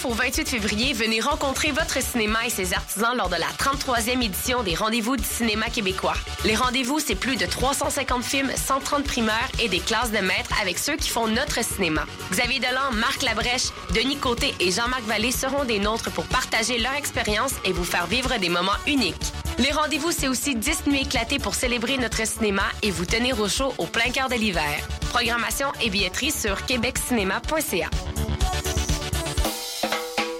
19 au 28 février, venez rencontrer votre cinéma et ses artisans lors de la 33e édition des Rendez-vous du cinéma québécois. Les rendez-vous, c'est plus de 350 films, 130 primeurs et des classes de maîtres avec ceux qui font notre cinéma. Xavier Delan, Marc Labrèche, Denis Côté et Jean-Marc Vallée seront des nôtres pour partager leur expérience et vous faire vivre des moments uniques. Les rendez-vous, c'est aussi 10 nuits éclatées pour célébrer notre cinéma et vous tenir au chaud au plein cœur de l'hiver. Programmation et billetterie sur québeccinéma.ca.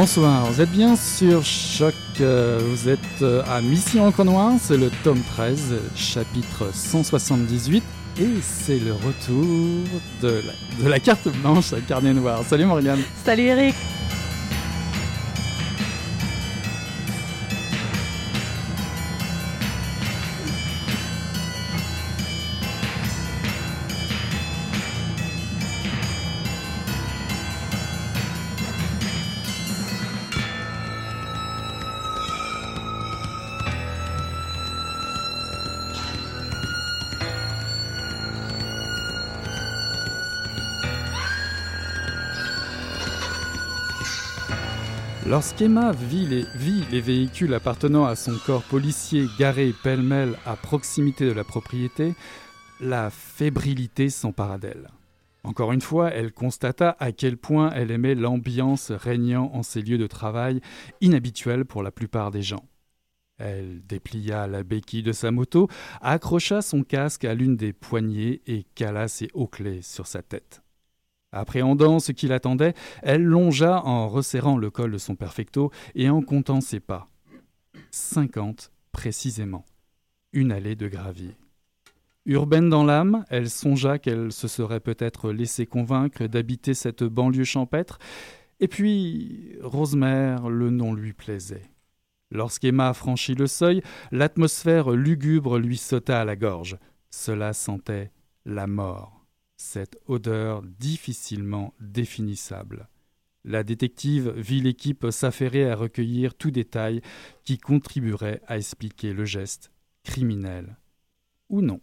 Bonsoir, vous êtes bien sur Choc, euh, vous êtes euh, à Mission Encre Noire, c'est le tome 13, chapitre 178, et c'est le retour de la, de la carte blanche à carnet noir. Salut Morgane Salut Eric Lorsqu'Emma vit les, véhicules appartenant à son corps policier garés pêle-mêle à proximité de la propriété, la fébrilité s'empara d'elle. Encore une fois, elle constata à quel point elle aimait l'ambiance régnant en ces lieux de travail inhabituels pour la plupart des gens. Elle déplia la béquille de sa moto, accrocha son casque à l'une des poignées et cala ses hauts clés sur sa tête. Appréhendant ce qui l'attendait, elle longea en resserrant le col de son perfecto et en comptant ses pas. Cinquante précisément. Une allée de gravier. Urbaine dans l'âme, elle songea qu'elle se serait peut-être laissée convaincre d'habiter cette banlieue champêtre, et puis Rosemère, le nom lui plaisait. Lorsqu'Emma franchit le seuil, l'atmosphère lugubre lui sauta à la gorge. Cela sentait la mort, cette odeur difficilement définissable. La détective vit l'équipe s'affairer à recueillir tout détail qui contribuerait à expliquer le geste criminel. Ou non.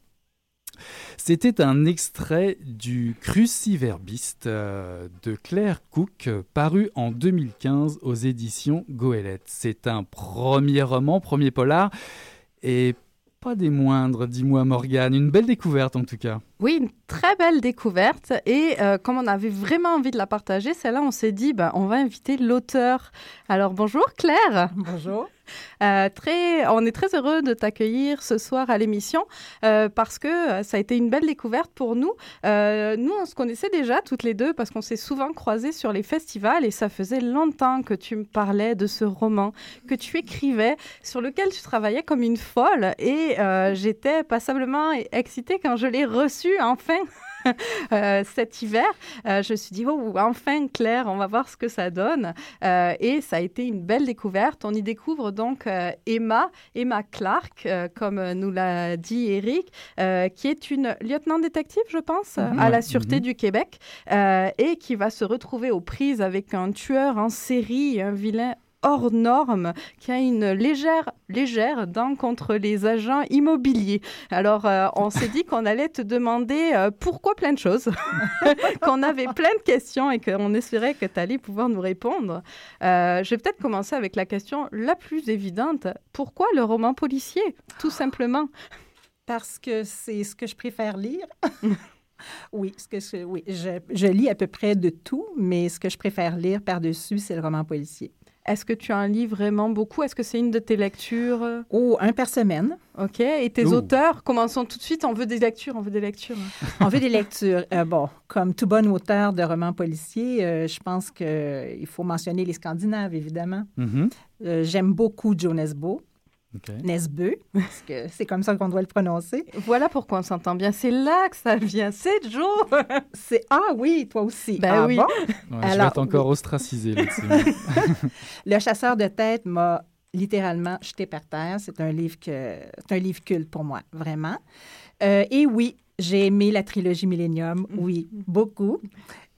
C'était un extrait du Cruciverbiste euh, de Claire Cook, paru en 2015 aux éditions Goélette. C'est un premier roman, premier polar, et pas des moindres, dis-moi Morgane. Une belle découverte en tout cas. Oui, une très belle découverte. Et euh, comme on avait vraiment envie de la partager, celle-là, on s'est dit, bah, on va inviter l'auteur. Alors bonjour Claire. Bonjour. Euh, très, on est très heureux de t'accueillir ce soir à l'émission euh, parce que ça a été une belle découverte pour nous. Euh, nous, on se connaissait déjà toutes les deux parce qu'on s'est souvent croisés sur les festivals et ça faisait longtemps que tu me parlais de ce roman que tu écrivais, sur lequel tu travaillais comme une folle et j'étais passablement excitée quand je l'ai reçu enfin. cet hiver. je me suis dit, oh, enfin Claire, on va voir ce que ça donne. et ça a été une belle découverte. On y découvre donc Emma, Emma Clark, comme nous l'a dit Eric, qui est une lieutenant détective, je pense, mhm. à la Sûreté mhm. du Québec, et qui va se retrouver aux prises avec un tueur en série, un vilain hors norme qui a une légère, légère dent contre les agents immobiliers. Alors, euh, on s'est dit qu'on allait te demander euh, pourquoi plein de choses, qu'on avait plein de questions et qu'on espérait que tu allais pouvoir nous répondre. Euh, je vais peut-être commencer avec la question la plus évidente. Pourquoi le roman policier, tout simplement? Parce que c'est ce que je préfère lire. Oui, ce que je, oui je, je, lis à peu près de tout, mais ce que je préfère lire par-dessus, c'est le roman policier. Est-ce que tu en lis vraiment beaucoup? Est-ce que c'est une de tes lectures? Oh, un par semaine. OK. Et tes auteurs? Commençons tout de suite. On veut des lectures. On veut des lectures. on veut des lectures. Euh, bon, comme tout bon auteur de romans policiers, euh, je pense qu'il faut mentionner les Scandinaves, évidemment. Euh, j'aime beaucoup Jonas Bo. Okay. parce que c'est comme ça qu'on doit le prononcer. Voilà pourquoi on s'entend bien. C'est là que ça vient. C'est Joe. c'est ah oui, toi aussi. Ben ah oui. Bon? je vais être encore ostracisé là-dessus. le chasseur de tête m'a littéralement jeté par terre. C'est un livre que c'est un livre culte pour moi, vraiment. Euh, et oui, j'ai aimé la trilogie Millennium. Oui, beaucoup.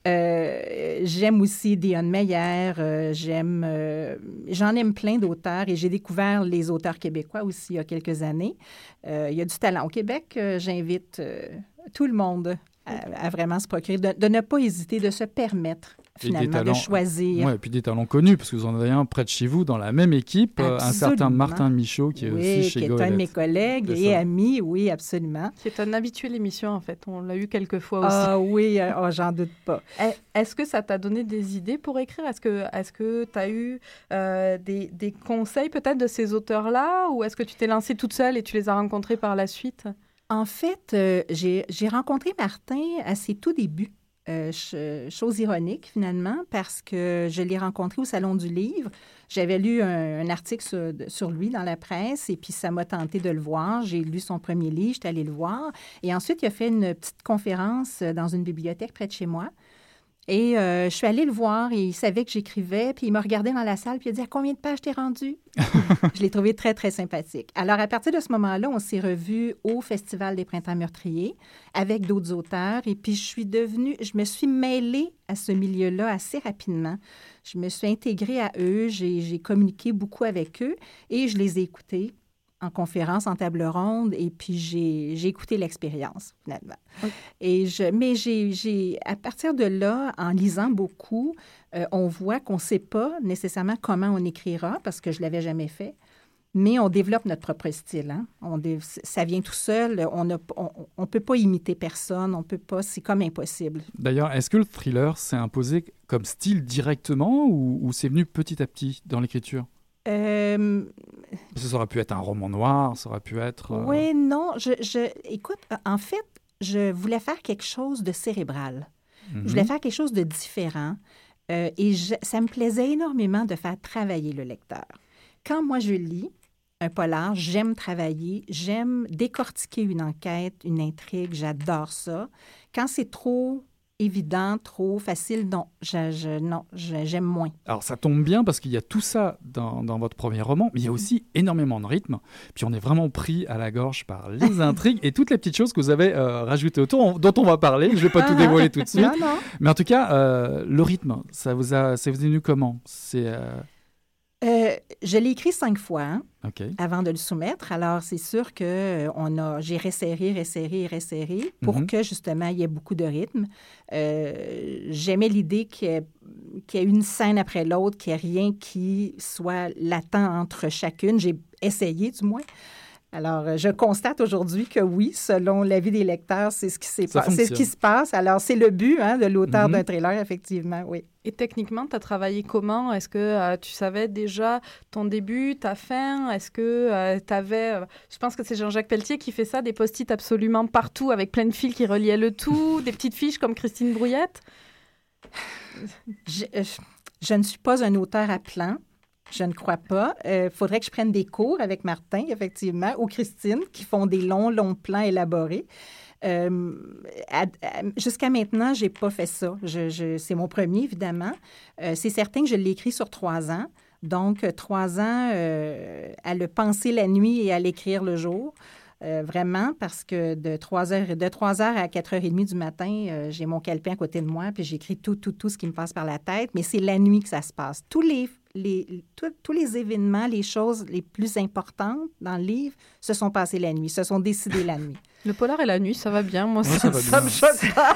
Euh, j'aime aussi Dion Meyer, euh, j'aime, euh, j'en aime plein d'auteurs et j'ai découvert les auteurs québécois aussi il y a quelques années. il y a du talent au Québec. J'invite tout le monde à, vraiment se procurer, de, ne pas hésiter, de se permettre finalement, de choisir. Oui, et puis des talents connus, parce que vous en avez un près de chez vous, dans la même équipe, euh, un certain Martin Michaud, qui est aussi chez qui est un de mes collègues et amis, oui, absolument. Qui est un habitué de l'émission, en fait. On l'a eu quelques fois aussi. Ah oui, euh, oh, j'en doute pas. Est-ce que ça t'a donné des idées pour écrire? Est-ce que tu as eu euh, des, des conseils peut-être de ces auteurs-là, ou est-ce que tu t'es lancée toute seule et tu les as rencontrés par la suite? En fait, j'ai rencontré Martin à ses tout débuts. Euh, chose ironique finalement, parce que je l'ai rencontré au Salon du Livre. J'avais lu un, article sur, lui dans la presse et puis ça m'a tenté de le voir. J'ai lu son premier livre, j'étais allée le voir. Et ensuite, il a fait une petite conférence dans une bibliothèque près de chez moi. Et euh, je suis allée le voir et il savait que j'écrivais, puis il m'a regardé dans la salle, puis il a dit À combien de pages t'es rendu Je l'ai trouvé très, très sympathique. Alors, à partir de ce moment-là, on s'est revus au Festival des Printemps Meurtriers avec d'autres auteurs, et puis je suis devenue, je me suis mêlée à ce milieu-là assez rapidement. Je me suis intégrée à eux, j'ai communiqué beaucoup avec eux et je les ai écoutés en conférence, en table ronde, et puis j'ai écouté l'expérience, finalement. Et je, mais j'ai, à partir de là, en lisant beaucoup, euh, on voit qu'on ne sait pas nécessairement comment on écrira, parce que je ne l'avais jamais fait, mais on développe notre propre style. Hein? On ça vient tout seul, on ne on, peut pas imiter personne, on peut pas, c'est comme impossible. D'ailleurs, est-ce que le thriller s'est imposé comme style directement ou, ou c'est venu petit à petit dans l'écriture? Euh, ça aurait pu être un roman noir, ça aurait pu être... Euh, oui, non, je, je, écoute, en fait, je voulais faire quelque chose de cérébral. Je voulais mhm. faire quelque chose de différent. Euh, et ça me plaisait énormément de faire travailler le lecteur. Quand moi je lis un polar, j'aime travailler, j'aime décortiquer une enquête, une intrigue, j'adore ça. Quand c'est trop évident, trop facile. Non, je, non, j'aime moins. Alors ça tombe bien parce qu'il y a tout ça dans, dans, votre premier roman, mais il y a aussi énormément de rythme. Puis on est vraiment pris à la gorge par les intrigues et toutes les petites choses que vous avez euh, rajoutées autour, dont on va parler. Je ne vais pas tout ah. dévoiler tout de suite. Mais en tout cas, euh, le rythme, ça vous a, ça vous est venu comment? C'est euh, euh, je l'ai écrit cinq fois hein, avant de le soumettre. Alors, c'est sûr que euh, on a, j'ai resserré, resserré, resserré pour mhm. que justement il y ait beaucoup de rythme. Euh, j'aimais l'idée qu'il y, ait, une scène après l'autre, qu'il n'y ait rien qui soit latent entre chacune. J'ai essayé du moins. Alors, euh, je constate aujourd'hui que oui, selon l'avis des lecteurs, c'est ce qui s'est c'est ce qui se passe. Alors, c'est le but hein, de l'auteur mm-hmm. d'un trailer, effectivement, oui. Et techniquement, tu as travaillé comment? Est-ce que euh, tu savais déjà ton début, ta fin? Est-ce que euh, tu avais... je pense que c'est Jean-Jacques Pelletier qui fait ça, des post-it absolument partout avec plein de fils qui reliaient le tout, des petites fiches comme Christine Brouillette? Je, je ne suis pas un auteur à plan. Je ne crois pas. Il euh, faudrait que je prenne des cours avec Martin, effectivement, ou Christine, qui font des longs, longs plans élaborés. Euh, jusqu'à maintenant, j'ai pas fait ça. C'est mon premier, évidemment. Euh, c'est certain que je l'ai écrit sur trois ans. Donc, trois ans euh, à le penser la nuit et à l'écrire le jour. vraiment, parce que de 3 heures, de 3 heures à 4h30 du matin, j'ai mon calepin à côté de moi, puis j'écris tout, tout, tout ce qui me passe par la tête, mais c'est la nuit que ça se passe. Tous les les, tous les événements, les choses les plus importantes dans le livre se sont passées la nuit, se sont décidées la nuit. Le polar et la nuit, ça va bien. Moi, ça, ça, me choque pas.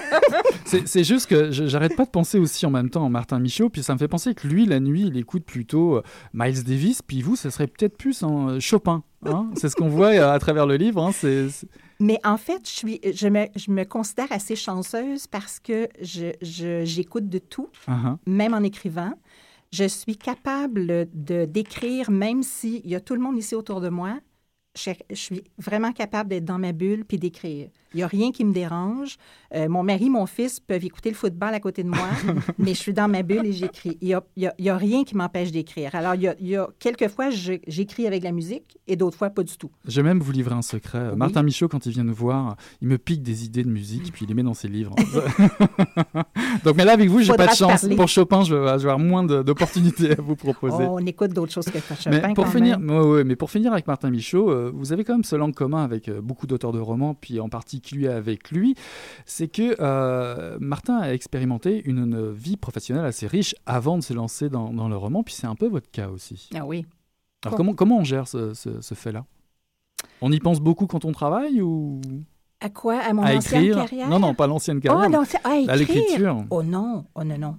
c'est juste que j'arrête pas de penser aussi en même temps à Martin Michaud, puis ça me fait penser que lui, la nuit, il écoute plutôt euh, Miles Davis, puis vous, ce serait peut-être plus en euh, Chopin. Hein. c'est ce qu'on voit euh, à travers le livre. Hein. Mais en fait, je, suis, je, me, je me considère assez chanceuse parce que j'écoute je, de tout, uh-huh. même en écrivant je suis capable de d'écrire, même s'il y a tout le monde ici autour de moi, je, suis vraiment capable d'être dans ma bulle puis d'écrire. Il n'y a rien qui me dérange. Euh, mon mari, mon fils peuvent écouter le football à côté de moi, mais je suis dans ma bulle et j'écris. Il n'y a, a, rien qui m'empêche d'écrire. Alors, il y a, il y a quelques fois, j'écris avec la musique et d'autres fois, pas du tout. Je vais même vous livrer un secret. Martin Michaud, quand il vient nous voir, il me pique des idées de musique puis il les met dans ses livres. Donc, mais là, avec vous, j'ai pas de chance. Pour Chopin, je vais avoir moins d'opportunités à vous proposer. Oh, on écoute d'autres choses que Chopin. Mais pour, finir, mais pour finir avec Martin Michaud, euh, vous avez quand même ce langue commun avec euh, beaucoup d'auteurs de romans, puis en particulier avec lui, c'est que euh, Martin a expérimenté une, vie professionnelle assez riche avant de se lancer dans, le roman, puis c'est un peu votre cas aussi. Ah oui. Alors comment, comment on gère ce, fait-là? On y pense beaucoup quand on travaille ou? À quoi? À mon ancienne carrière? Non, non, pas l'ancienne carrière. Oh, à, l'écriture. Oh non, oh non, non.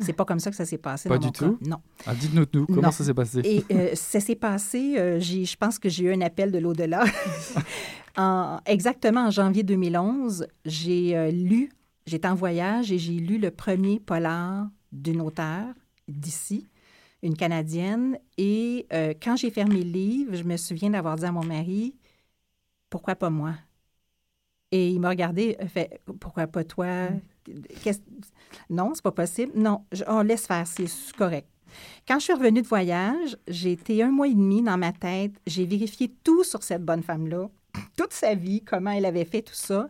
C'est pas comme ça que ça s'est passé. Pas du tout? Non. Ah, dites-nous nous, comment ça s'est passé? Et euh, ça s'est passé. Euh, je pense que j'ai eu un appel de l'au-delà. en, exactement en janvier 2011, j'ai euh, lu. J'étais en voyage et j'ai lu le premier polar d'une auteure d'ici, une Canadienne. Et quand j'ai fermé le livre, je me souviens d'avoir dit à mon mari, pourquoi pas moi? Et il m'a regardé, fait, pourquoi pas toi? Non, c'est pas possible. Non, on laisse faire, c'est correct. Quand je suis revenue de voyage, j'ai été un mois et demi dans ma tête. J'ai vérifié tout sur cette bonne femme-là, toute sa vie, comment elle avait fait tout ça.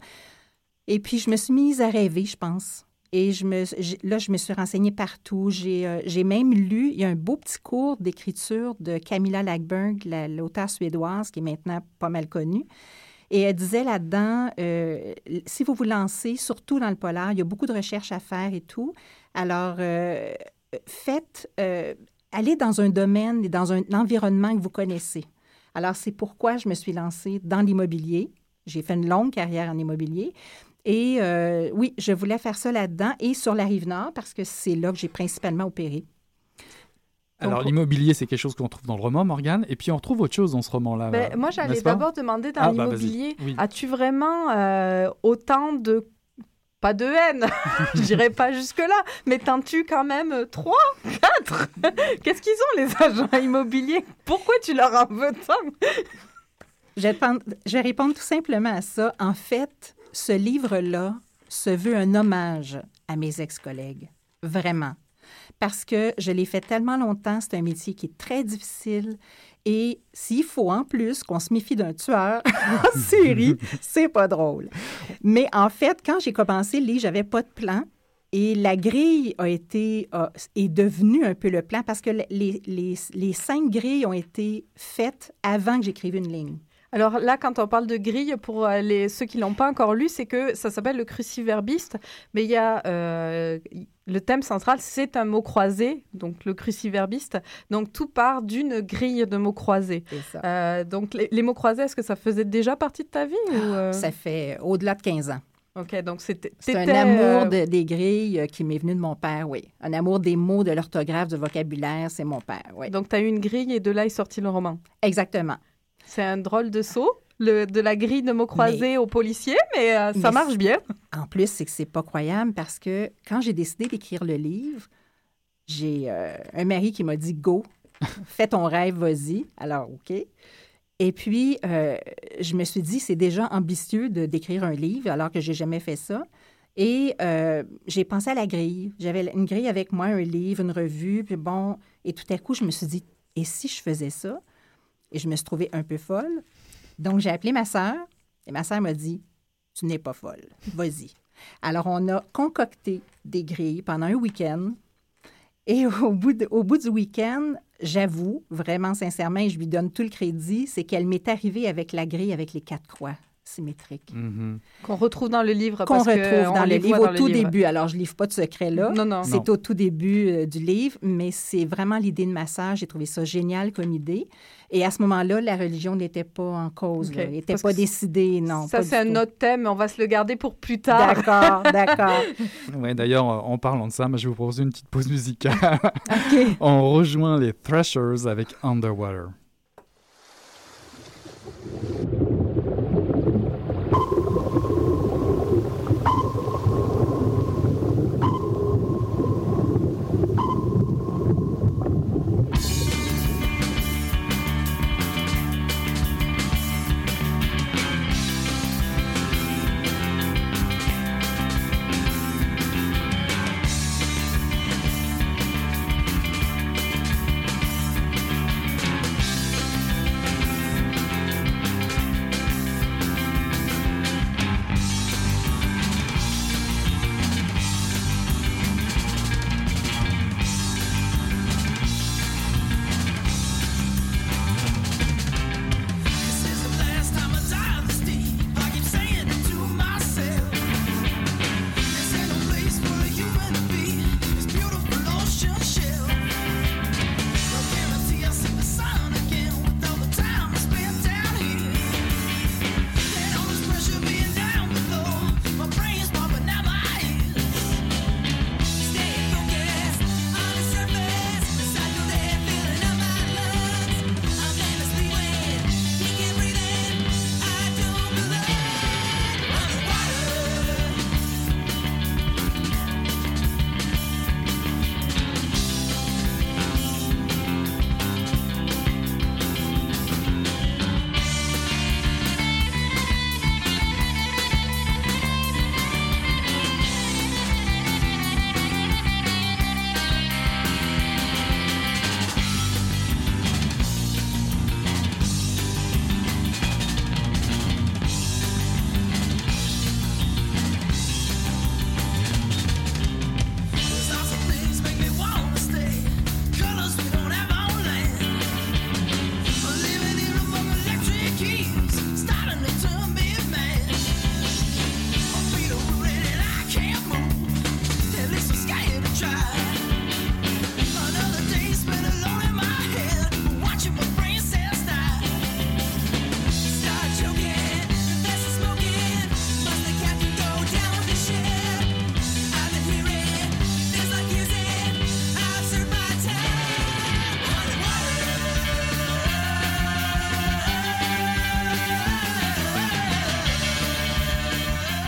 Et puis, je me suis mise à rêver, je pense. Et je me, là, je me suis renseignée partout. Euh, j'ai même lu, il y a un beau petit cours d'écriture de Camilla Lackberg, l'auteure suédoise, qui est maintenant pas mal connue. Et elle disait là-dedans, euh, si vous vous lancez, surtout dans le polar, il y a beaucoup de recherches à faire et tout. Alors, euh, faites, euh, allez dans un domaine et dans un environnement que vous connaissez. Alors, c'est pourquoi je me suis lancée dans l'immobilier. J'ai fait une longue carrière en immobilier. Et oui, je voulais faire ça là-dedans et sur la rive nord parce que c'est là que j'ai principalement opéré. Alors, l'immobilier, c'est quelque chose qu'on trouve dans le roman, Morgane, et puis on trouve autre chose dans ce roman-là. Ben, moi, j'allais d'abord demander dans ah, bah, l'immobilier, as-tu vraiment euh, autant de pas de haine, je dirais pas jusque-là, mais t'en-tu quand même euh, trois, quatre? Qu'est-ce qu'ils ont les agents immobiliers? Pourquoi tu leur en veux tant? Je vais, je vais répondre tout simplement à ça. En fait, ce livre-là se veut un hommage à mes ex-collègues. Vraiment parce que je l'ai fait tellement longtemps. C'est un métier qui est très difficile. Et s'il faut en plus qu'on se méfie d'un tueur en série, c'est pas drôle. Mais en fait, quand j'ai commencé le livre, j'avais pas de plan. Et la grille a été, est devenue un peu le plan parce que les, les, les cinq grilles ont été faites avant que j'écrive une ligne. Alors là, quand on parle de grille, pour euh, les, ceux qui l'ont pas encore lu, c'est que ça s'appelle le cruciverbiste, mais il y a euh, le thème central, c'est un mot croisé, donc le cruciverbiste. Donc tout part d'une grille de mots croisés. Euh, donc les, mots croisés, est-ce que ça faisait déjà partie de ta vie ou Ça fait au-delà de 15 ans. OK, donc c'était... C'est un amour des grilles qui m'est venu de mon père, oui. Un amour des mots, de l'orthographe, du vocabulaire, c'est mon père, oui. Donc tu as eu une grille et de là est sorti le roman. Exactement. C'est un drôle de saut. Le, de la grille de mots croisés aux policiers, mais euh, ça marche bien. En plus, c'est que c'est pas croyable parce que quand j'ai décidé d'écrire le livre, j'ai euh, un mari qui m'a dit Go, fais ton rêve, vas-y. Alors, OK. Et puis, euh, je me suis dit, c'est déjà ambitieux de d'écrire un livre alors que j'ai jamais fait ça. Et j'ai pensé à la grille. J'avais une grille avec moi, un livre, une revue, puis bon. Et tout à coup, je me suis dit, et si je faisais ça? Et je me suis trouvée un peu folle. Donc, j'ai appelé ma sœur et ma sœur m'a dit Tu n'es pas folle. Vas-y. Alors, on a concocté des grilles pendant un week-end. Et au bout, au bout du week-end, j'avoue, vraiment sincèrement, et je lui donne tout le crédit, c'est qu'elle m'est arrivée avec la grille avec les quatre croix symétriques. Mhm. Qu'on retrouve dans le livre. Qu'on parce que retrouve on dans le les livre au dans tout le livre. début. Alors, je ne livre pas de secret là. Non, non. C'est au tout début euh, du livre, mais c'est vraiment l'idée de massage. J'ai trouvé ça génial comme idée. Et à ce moment-là, la religion n'était pas en cause. OK. là. Elle n'était pas décidée, non. Ça, c'est un tout. autre thème, mais on va se le garder pour plus tard. D'accord, d'accord. Ouais, D'ailleurs, euh, en parlant de ça, moi, je vais vous proposer une petite pause musicale. OK. On rejoint les Thrashers avec Underwater.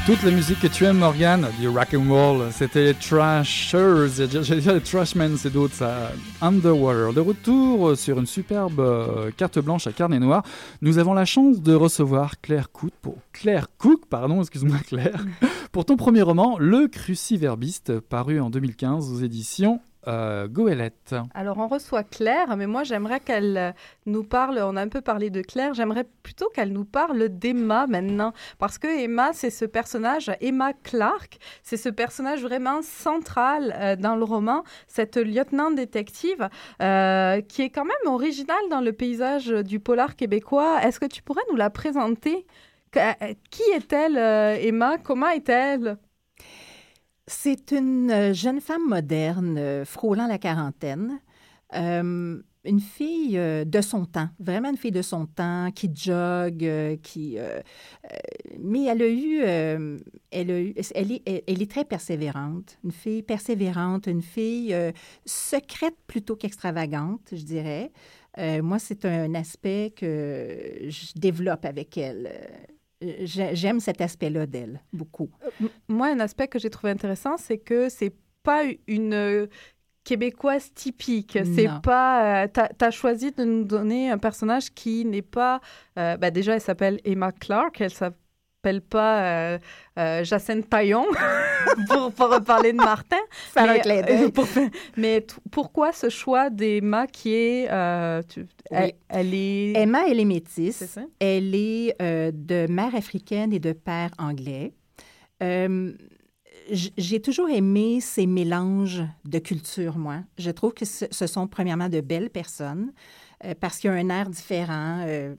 Toute la musique que tu aimes, Morgan, du rock and roll, c'était Trashers. J'allais dire les Trashmen, c'est d'autres, ça. Underwater. De retour sur une superbe euh, carte blanche à carnet noir, nous avons la chance de recevoir Claire Cook, pour, Claire Cook, pardon, excuse-moi Claire, pour ton premier roman, Le Cruciverbiste, paru en 2015 aux éditions euh. Alors, on reçoit Claire, mais moi, j'aimerais qu'elle euh, nous parle. On a un peu parlé de Claire. J'aimerais plutôt qu'elle nous parle d'Emma maintenant. Parce que Emma, c'est ce personnage, Emma Clark, c'est ce personnage vraiment central euh, dans le roman, cette lieutenant détective qui est quand même originale dans le paysage du polar québécois. Est-ce que tu pourrais nous la présenter? Qui est-elle, Emma? Comment est-elle? C'est une euh, jeune femme moderne, euh, frôlant la quarantaine. Euh, une fille de son temps, vraiment une fille de son temps, qui jogue, qui... mais elle a eu... elle, a eu elle, est, elle- est très persévérante. Une fille persévérante, une fille secrète plutôt qu'extravagante, je dirais. Moi, c'est un aspect que je développe avec elle. Euh, j'ai- J'aime cet aspect-là d'elle, beaucoup. M- Moi, un aspect que j'ai trouvé intéressant, c'est que c'est pas une euh, québécoise typique. C'est pas. tu as, choisi de nous donner un personnage qui n'est pas. euh, bah déjà, elle s'appelle Emma Clark. Elle s'appelle t'appelles pas euh, euh, Jacinthe Paillon pour, pour reparler de Martin. Faire un mais, euh, pour mais pourquoi ce choix d'Emma qui est... euh, elle, elle est... Emma, elle est métisse. Ça? Elle est euh, de mère africaine et de père anglais. J'ai toujours aimé ces mélanges de cultures, moi. Je trouve que ce, ce sont premièrement de belles personnes parce qu'il y a un air différent. Euh,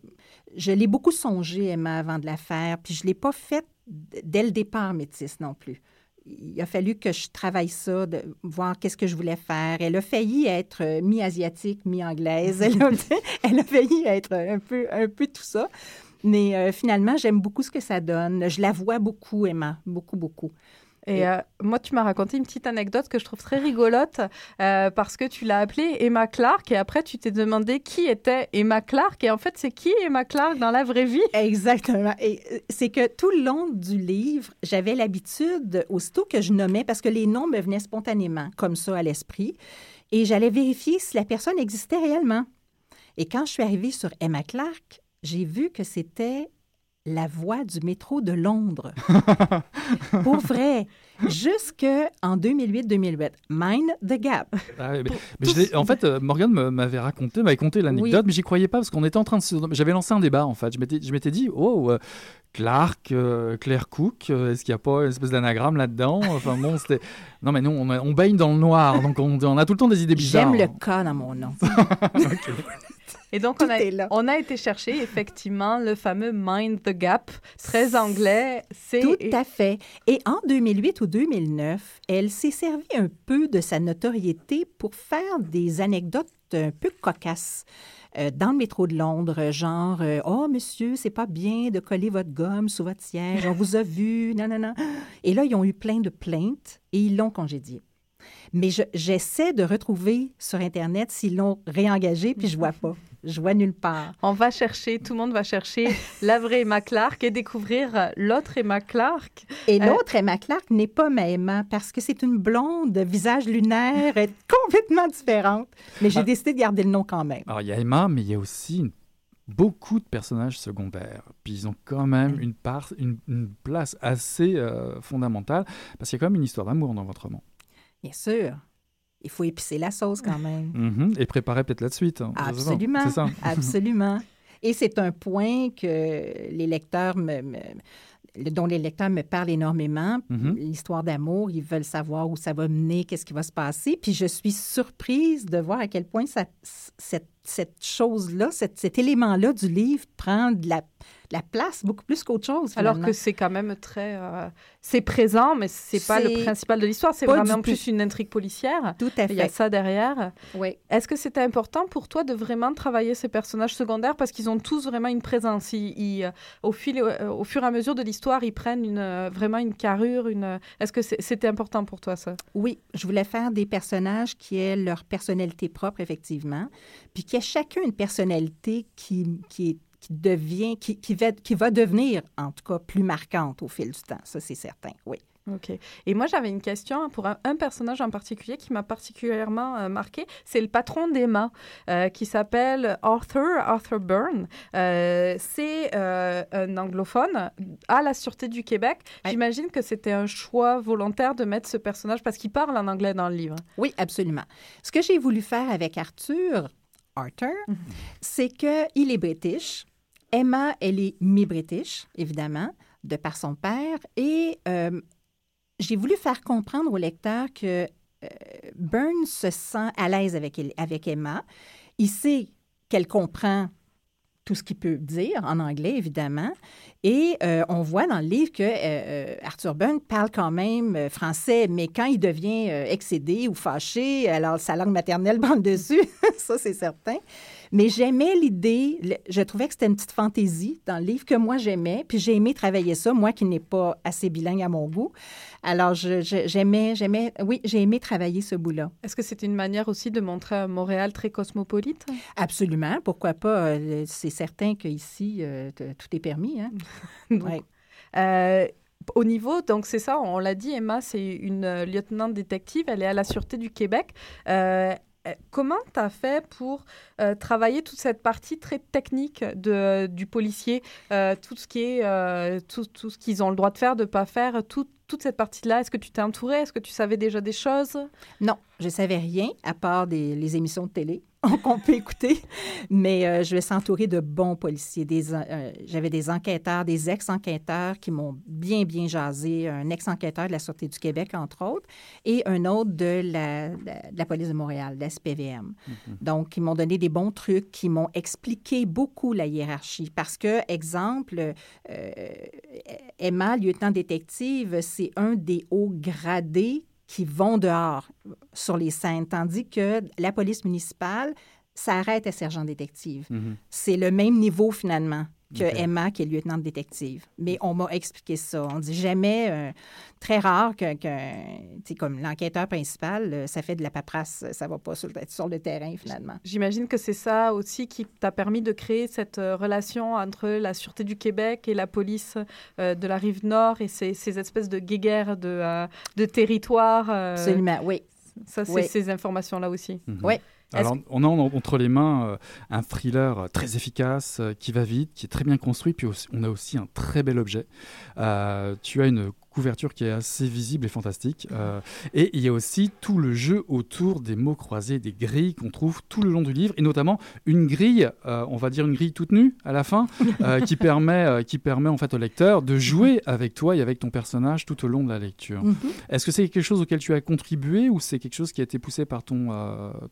je l'ai beaucoup songé, Emma, avant de la faire, puis je ne l'ai pas faite dès le départ métisse non plus. Il a fallu que je travaille ça, de voir qu'est-ce que je voulais faire. Elle a failli être euh, mi-asiatique, mi-anglaise. Elle a, elle a failli être un peu, un peu tout ça. Mais euh, finalement, j'aime beaucoup ce que ça donne. Je la vois beaucoup, Emma. Beaucoup, beaucoup. Et euh, moi, tu m'as raconté une petite anecdote que je trouve très rigolote euh, parce que tu l'as appelée Emma Clark et après tu t'es demandé qui était Emma Clark et en fait c'est qui Emma Clark dans la vraie vie? Exactement. Et euh, c'est que tout le long du livre, j'avais l'habitude, aussitôt que je nommais, parce que les noms me venaient spontanément, comme ça, à l'esprit, et j'allais vérifier si la personne existait réellement. Et quand je suis arrivée sur Emma Clark, j'ai vu que c'était la voix du métro de Londres. Pour vrai. Jusque en 2008-2008. Mind the gap. Ah oui, mais- mais je l'ai- en fait, euh, Morgane m'avait raconté, m'avait conté l'anecdote, Oui. mais j'y croyais pas parce qu'on était en train de se. J'avais lancé un débat en fait. Je m'étais, dit, oh, euh, Clark, euh, Claire Cook, est-ce qu'il n'y a pas une espèce d'anagramme là-dedans? Enfin bon, c'était. Non, mais nous, on, on baigne dans le noir, donc on, on a tout le temps des idées bizarres. J'aime le cas dans mon nom. Et donc on a, on été chercher effectivement le fameux Mind the Gap, très anglais. Tout à fait. Et en 2008 ou 2009, elle s'est servie un peu de sa notoriété pour faire des anecdotes un peu cocasses. euh, dans le métro de Londres, genre euh, Oh, monsieur, c'est pas bien de coller votre gomme sous votre siège, on vous a vu, non, non, non. Et là, ils ont eu plein de plaintes et ils l'ont congédié. Mais je- j'essaie de retrouver sur Internet s'ils l'ont réengagé, puis je vois pas. Je vois nulle part. On va chercher, tout le monde va chercher la vraie Emma Clark et découvrir euh, l'autre Emma Clark. Et Euh, l'autre, Emma Clark, n'est pas ma Emma parce que c'est une blonde de visage lunaire complètement différente. Mais j'ai Ah. décidé de garder le nom quand même. Alors, il y a Emma, mais il y a aussi une- beaucoup de personnages secondaires. Puis ils ont quand même une, part, une, une place assez euh, fondamentale parce qu'il y a quand même une histoire d'amour dans votre roman. Bien sûr. Il faut épicer la sauce quand même. Mhm. Et préparer peut-être la suite. hein. Absolument. Ça. Absolument. Et c'est un point que les lecteurs me, me- dont les lecteurs me parlent énormément. Mhm. L'histoire d'amour, ils veulent savoir où ça va mener, qu'est-ce qui va se passer. Puis je suis surprise de voir à quel point ça, cette, chose-là, cet, cet élément-là du livre prend de la, la place beaucoup plus qu'autre chose. Alors que c'est quand même très... euh, c'est présent, mais c'est pas le principal de l'histoire. C'est vraiment plus une intrigue policière. Tout à Il y a fait. ça derrière. Oui. Est-ce que c'était important pour toi de vraiment travailler ces personnages secondaires? Parce qu'ils ont tous vraiment une présence Ils- ils, euh, au, fil, euh, au fur et à mesure de l'histoire, ils prennent une, vraiment une carrure. Une... Est-ce que c'était important pour toi, ça? Oui, je voulais faire des personnages qui aient leur personnalité propre, effectivement, puis qui aient chacun une personnalité qui, qui, est- qui devient, qui, qui, va, qui va devenir, en tout cas, plus marquante au fil du temps. Ça, c'est certain, oui. OK. Et moi, j'avais une question pour un, un personnage en particulier qui m'a particulièrement euh, marqué. C'est le patron d'Emma, euh, qui s'appelle Arthur, Arthur Byrne. Euh, c'est euh, un anglophone à la Sûreté du Québec. Ouais. J'imagine que c'était un choix volontaire de mettre ce personnage parce qu'il parle en anglais dans le livre. Oui, absolument. Ce que j'ai voulu faire avec Arthur, Arthur, c'est qu'il est british. Emma, elle est mi-british, évidemment, de par son père. Et euh, j'ai voulu faire comprendre au lecteur que euh, Burns se sent à l'aise avec, avec Emma. Il sait qu'elle comprend tout ce qu'il peut dire en anglais, évidemment. Et euh, on voit dans le livre que Arthur Byrne parle quand même français, mais quand il devient excédé ou fâché, alors sa langue maternelle le dessus, ça c'est certain. Mais j'aimais l'idée, le- je trouvais que c'était une petite fantaisie dans le livre que moi j'aimais, puis j'ai aimé travailler ça, moi qui n'ai pas assez bilingue à mon goût. Alors je- je- j'aimais, j'aimais, oui, j'ai aimé travailler ce bout-là. Est-ce que c'était une manière aussi de montrer un Montréal très cosmopolite? Absolument, pourquoi pas? euh, C'est certain qu'ici, euh, tout est permis. Hein? Donc, Ouais. euh, au niveau, donc c'est ça, on l'a dit, Emma, c'est une lieutenant détective, elle est à la Sûreté du Québec. Euh, comment tu as fait pour euh, travailler toute cette partie très technique de, du policier, euh, tout ce euh, tout, tout ce qu'ils ont le droit de faire, de pas faire, tout- toute cette partie-là Est-ce que tu t'es entouré Est-ce que tu savais déjà des choses? Non, je savais rien à part des, les émissions de télé qu'on peut écouter, mais euh, je vais s'entourer de bons policiers. Des, euh, J'avais des enquêteurs, des ex-enquêteurs qui m'ont bien, bien jasé. Un ex-enquêteur de la Sûreté du Québec, entre autres, et un autre de la, de la police de Montréal, de la SPVM. Donc, ils m'ont donné des bons trucs, qui m'ont expliqué beaucoup la hiérarchie. Parce que, exemple, euh, Emma, lieutenant détective, c'est un des hauts gradés qui vont dehors sur les scènes, tandis que la police municipale s'arrête à sergent détective. Mhm. C'est le même niveau finalement que. Emma, qui est lieutenant détective. Mais on m'a expliqué ça. On dit jamais, euh, très rare que, que comme l'enquêteur principal, euh, ça fait de la paperasse, ça va pas sur, le- sur le terrain finalement. J'imagine que c'est ça aussi qui t'a permis de créer cette euh, relation entre la Sûreté du Québec et la police euh, de la rive nord et ces, ces espèces de guéguerres de, euh, de territoire. euh, Absolument, oui. Ça, c'est Oui. ces informations-là aussi. Mhm. Ouais. Alors, on a en- entre les mains euh, un thriller euh, très efficace, euh, qui va vite, qui est très bien construit, puis on a aussi un très bel objet. Tu as une couverture qui est assez visible et fantastique. euh, et il y a aussi tout le jeu autour des mots croisés, des grilles qu'on trouve tout le long du livre, et notamment une grille, euh, on va dire une grille toute nue à la fin, euh, qui permet, qui permet en fait au lecteur de jouer avec toi et avec ton personnage tout au long de la lecture. Mhm. Est-ce que c'est quelque chose auquel tu as contribué ou c'est quelque chose qui a été poussé par ton,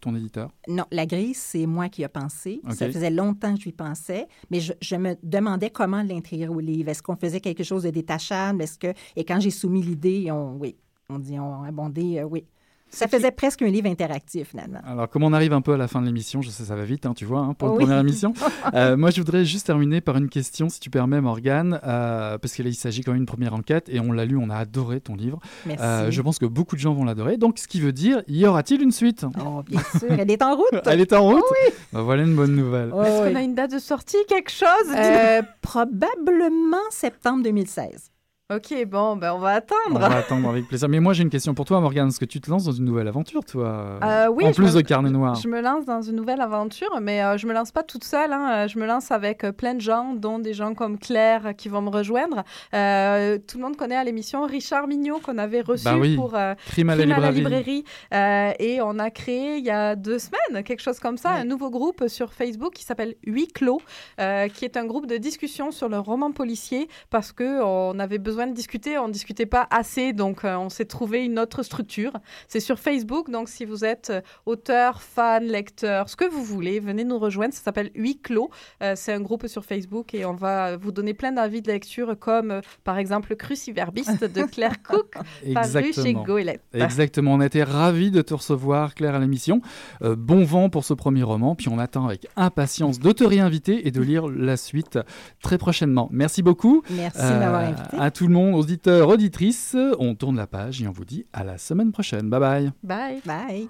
ton éditeur? Non, la grille, c'est moi qui ai pensé. Ça faisait longtemps que je lui pensais, mais je, je me demandais comment l'intégrer au livre. Est-ce qu'on faisait quelque chose de détachable? Est-ce que... Et quand j'ai soumis l'idée, on... oui, on dit, on a abondé, euh, oui. Ça faisait presque un livre interactif, finalement. Alors, comme on arrive un peu à la fin de l'émission, je sais ça va vite, hein, tu vois, hein, pour une Oui. première émission. Euh, moi, je voudrais juste terminer par une question, si tu permets, Morgane, euh, parce qu'il s'agit quand même d'une première enquête et on l'a lu, on a adoré ton livre. Merci. Euh, je pense que beaucoup de gens vont l'adorer. Donc, ce qui veut dire, y aura-t-il une suite? Oh, bien sûr, elle est en route. Elle est en route? Bah, Voilà une bonne nouvelle. Oh, Est-ce oui. qu'on a une date de sortie, quelque chose? Euh, probablement septembre 2016. Ok, bon, ben on va On attendre. va attendre avec plaisir. Mais moi, j'ai une question pour toi, Morgane. Est-ce que tu te lances dans une nouvelle aventure, toi Euh, oui, En plus me- de Carnet Noir. Je me lance dans une nouvelle aventure, mais euh, je me lance pas toute seule. hein. Euh, Je me lance avec euh, plein de gens, dont des gens comme Claire euh, qui vont me rejoindre. Tout le monde connaît à l'émission Richard Mignot qu'on avait reçu Bah oui. pour Crime à la Crime à la librairie. librairie. Et on a créé il y a deux semaines, quelque chose comme ça, Ouais. un nouveau groupe sur Facebook qui s'appelle Huit Clos, qui est un groupe de discussion sur le roman policier parce que on avait besoin de discuter, on discutait pas assez, donc euh, on s'est trouvé une autre structure. C'est sur Facebook, donc si vous êtes euh, auteur, fan, lecteur, ce que vous voulez, venez nous rejoindre. Ça s'appelle Huit Clos. Euh, c'est un groupe sur Facebook et on va vous donner plein d'avis de lecture comme euh, par exemple Le Cruciverbiste de Claire Cook, paru chez Exactement. Goélette. Exactement, on été ravis de te recevoir, Claire, à l'émission. Euh, bon vent pour ce premier roman, puis on attend avec impatience de te réinviter et de lire la suite très prochainement. Merci beaucoup. Merci Euh, de m'avoir invité. à tout le monde, auditeurs, auditrices. On tourne la page et on vous dit à la semaine prochaine. Bye bye. Bye. Bye.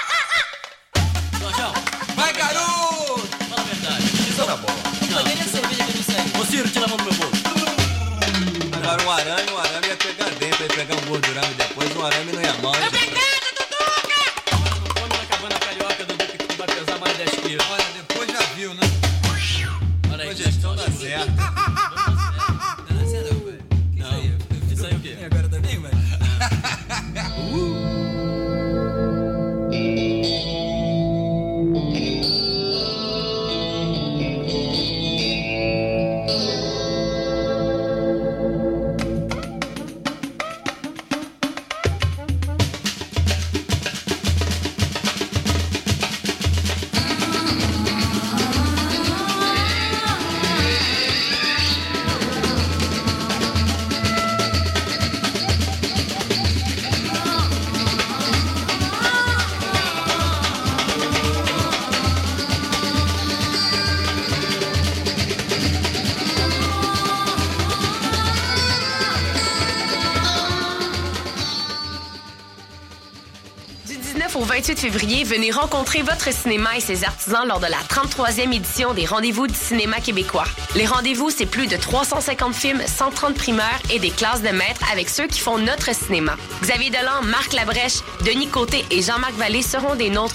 28 février, venez rencontrer votre cinéma et ses artisans lors de la 33e édition des Rendez-vous du cinéma québécois. Les rendez-vous, c'est plus de 350 films, 130 primeurs et des classes de maîtres avec ceux qui font notre cinéma. Xavier Delan, Marc Labrèche, Denis Côté et Jean-Marc Vallée seront des nôtres